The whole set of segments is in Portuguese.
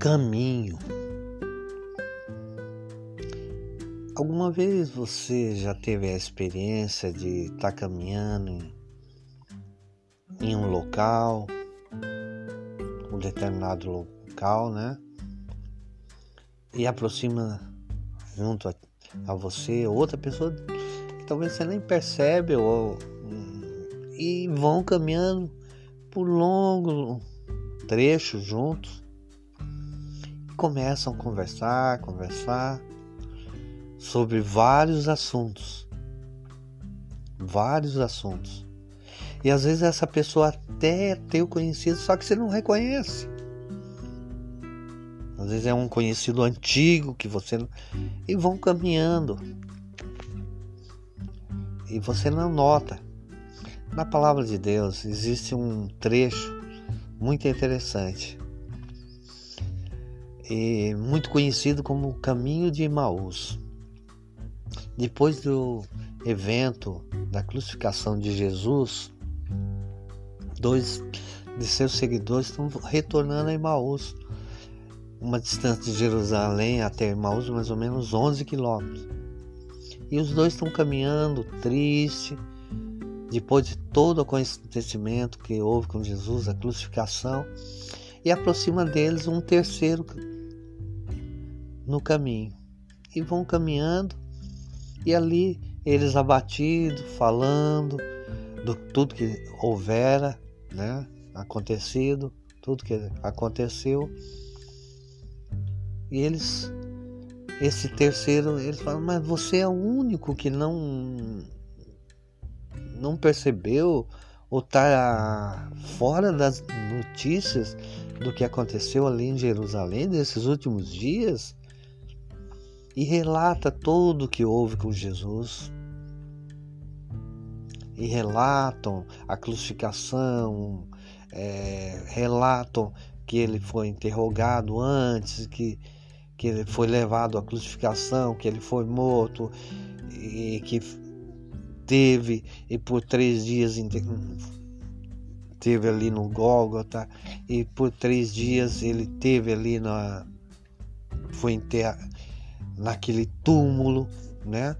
caminho. Alguma vez você já teve a experiência de estar tá caminhando em, um local, um determinado local, né? E aproxima junto a, a você outra pessoa que talvez você nem percebe ou e vão caminhando por longo trecho juntos começam a conversar, conversar sobre vários assuntos. Vários assuntos. E às vezes essa pessoa até tem o conhecido, só que você não reconhece. Às vezes é um conhecido antigo que você não... e vão caminhando. E você não nota. Na palavra de Deus existe um trecho muito interessante e muito conhecido como Caminho de Emaús. Depois do evento da crucificação de Jesus, dois de seus seguidores estão retornando a Emaús, uma distância de Jerusalém até Emaús, mais ou menos 11 quilômetros. E os dois estão caminhando, triste, depois de todo o acontecimento que houve com Jesus, a crucificação, e aproxima deles um terceiro no caminho. E vão caminhando, e ali eles abatidos, falando do tudo que houvera, né, acontecido, tudo que aconteceu. E eles, esse terceiro, eles falam, mas você é o único que não não percebeu ou está fora das notícias do que aconteceu ali em Jerusalém nesses últimos dias e relata tudo o que houve com Jesus. E relatam a crucificação, é, relatam que ele foi interrogado antes, que, que ele foi levado à crucificação, que ele foi morto e que teve e por três dias teve ali no Gólgota e por três dias ele teve ali na foi enterra, naquele túmulo, né?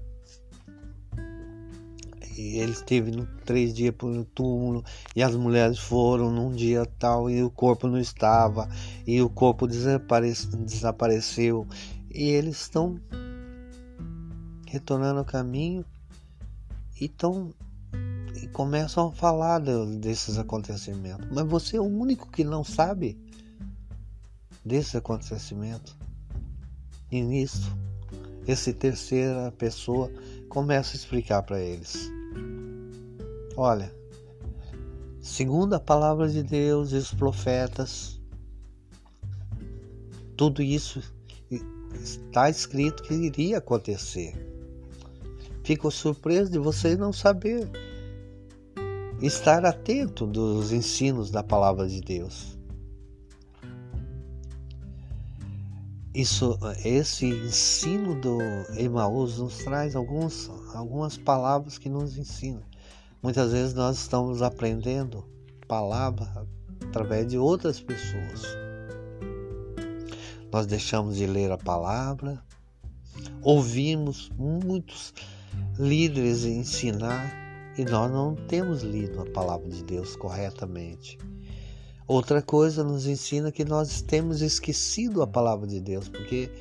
E ele esteve no, três dias no túmulo e as mulheres foram num dia tal e o corpo não estava e o corpo desaparece, desapareceu e eles estão retornando ao caminho então, e começam a falar desses acontecimentos. Mas você é o único que não sabe desses acontecimentos. E nisso, esse terceira pessoa começa a explicar para eles. Olha, segundo a palavra de Deus e os profetas, tudo isso está escrito que iria acontecer. Fico surpreso de vocês não saber estar atento dos ensinos da palavra de Deus. Isso, esse ensino do Emaús nos traz alguns, algumas palavras que nos ensinam. Muitas vezes nós estamos aprendendo palavra através de outras pessoas. Nós deixamos de ler a palavra, ouvimos muitos líderes ensinar e nós não temos lido a palavra de Deus corretamente. Outra coisa nos ensina que nós temos esquecido a palavra de Deus, porque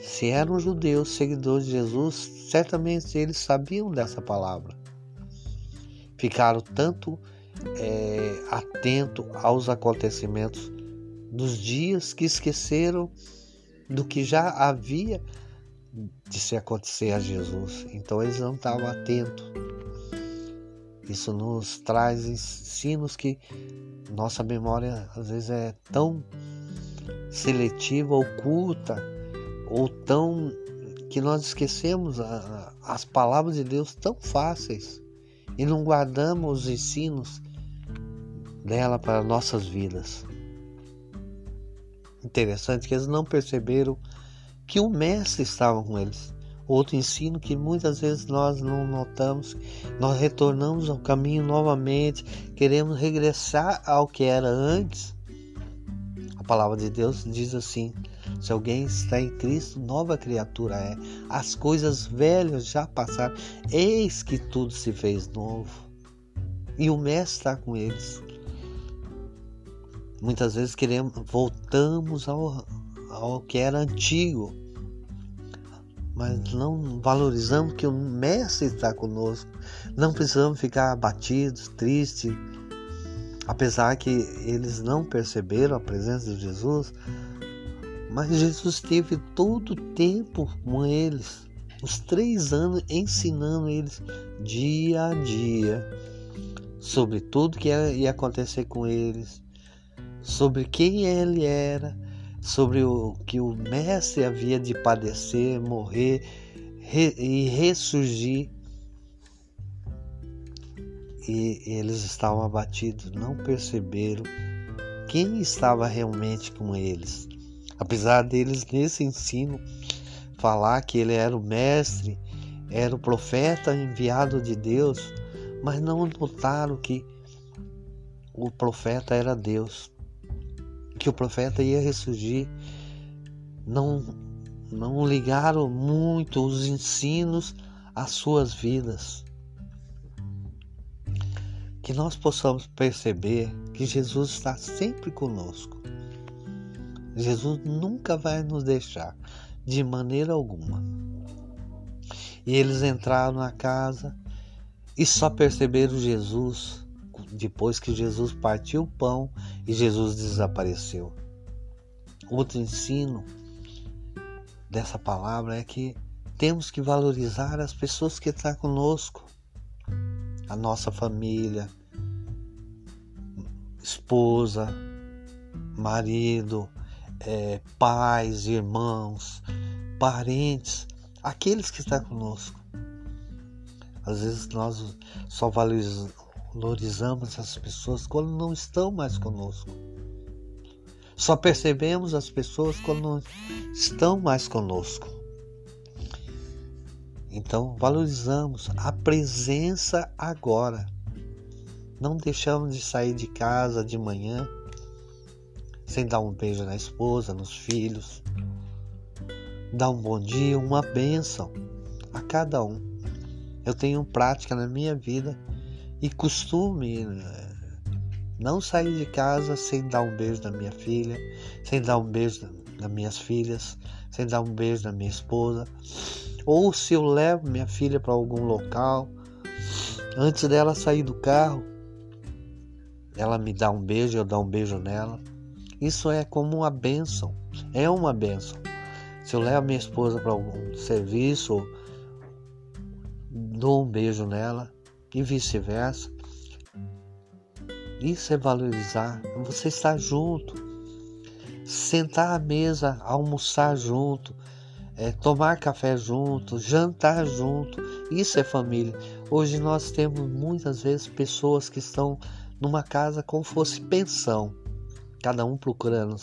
se eram judeus seguidores de Jesus, certamente eles sabiam dessa palavra. Ficaram tanto é, atentos aos acontecimentos dos dias que esqueceram do que já havia de se acontecer a Jesus. Então eles não estavam atentos. Isso nos traz ensinos que nossa memória às vezes é tão seletiva, oculta, ou tão que nós esquecemos a, as palavras de Deus tão fáceis e não guardamos os ensinos dela para nossas vidas. Interessante que eles não perceberam que o Mestre estava com eles. Outro ensino que muitas vezes nós não notamos, nós retornamos ao caminho novamente, queremos regressar ao que era antes. A palavra de Deus diz assim: se alguém está em Cristo, nova criatura é. As coisas velhas já passaram, eis que tudo se fez novo. E o Mestre está com eles. Muitas vezes queremos, voltamos ao, ao que era antigo, mas não valorizamos que o Mestre está conosco. Não precisamos ficar abatidos, tristes, apesar que eles não perceberam a presença de Jesus, mas Jesus teve todo o tempo com eles, os três anos, ensinando eles dia a dia sobre tudo que ia acontecer com eles, sobre quem ele era, sobre o que o Mestre havia de padecer, morrer re, e ressurgir e eles estavam abatidos, não perceberam quem estava realmente com eles. Apesar deles nesse ensino falar que ele era o mestre, era o profeta enviado de Deus, mas não notaram que o profeta era Deus, que o profeta ia ressurgir. Não não ligaram muito os ensinos às suas vidas que nós possamos perceber que Jesus está sempre conosco. Jesus nunca vai nos deixar de maneira alguma. E eles entraram na casa e só perceberam Jesus depois que Jesus partiu o pão e Jesus desapareceu. Outro ensino dessa palavra é que temos que valorizar as pessoas que estão conosco a nossa família, esposa, marido, é, pais, irmãos, parentes, aqueles que estão conosco. Às vezes nós só valorizamos as pessoas quando não estão mais conosco. Só percebemos as pessoas quando não estão mais conosco. Então valorizamos a presença agora. Não deixamos de sair de casa de manhã sem dar um beijo na esposa, nos filhos. Dar um bom dia, uma bênção a cada um. Eu tenho prática na minha vida e costume eh, não sair de casa sem dar um beijo na minha filha, sem dar um beijo nas minhas filhas, sem dar um beijo na minha esposa ou se eu levo minha filha para algum local, antes dela sair do carro, ela me dá um beijo, eu dou um beijo nela. Isso é como uma bênção, é uma bênção. Se eu levo minha esposa para algum serviço, dou um beijo nela e vice-versa. Isso é valorizar. Você estar junto, sentar à mesa, almoçar junto, é, tomar café junto, jantar junto, isso é família. Hoje nós temos muitas vezes pessoas que estão numa casa como fosse pensão, cada um procurando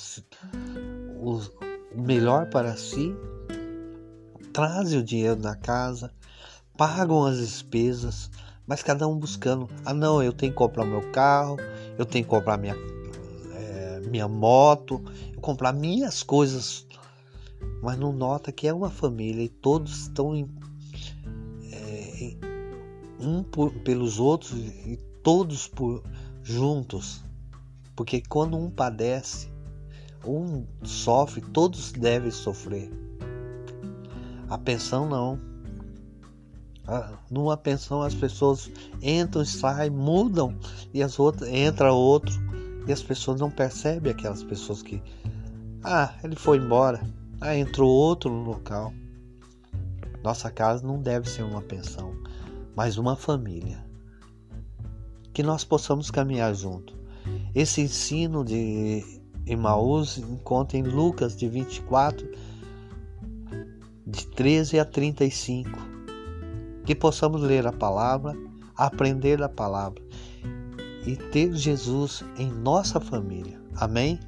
o, o melhor para si, trazem o dinheiro da casa, pagam as despesas, mas cada um buscando, ah não, eu tenho que comprar meu carro, eu tenho que comprar minha, é, minha moto, eu comprar minhas coisas mas não nota que é uma família e todos estão em, é, em, um por, pelos outros e todos por juntos, porque quando um padece, um sofre, todos devem sofrer. A pensão não. Numa pensão as pessoas entram e saem, mudam e as outras entra outro e as pessoas não percebem aquelas pessoas que ah, ele foi embora. Ah, entrou outro no local. Nossa casa não deve ser uma pensão, mas uma família. Que nós possamos caminhar junto. Esse ensino de Emmaus encontra em Lucas de 24, de 13 a 35. Que possamos ler a palavra, aprender a palavra e ter Jesus em nossa família. Amém?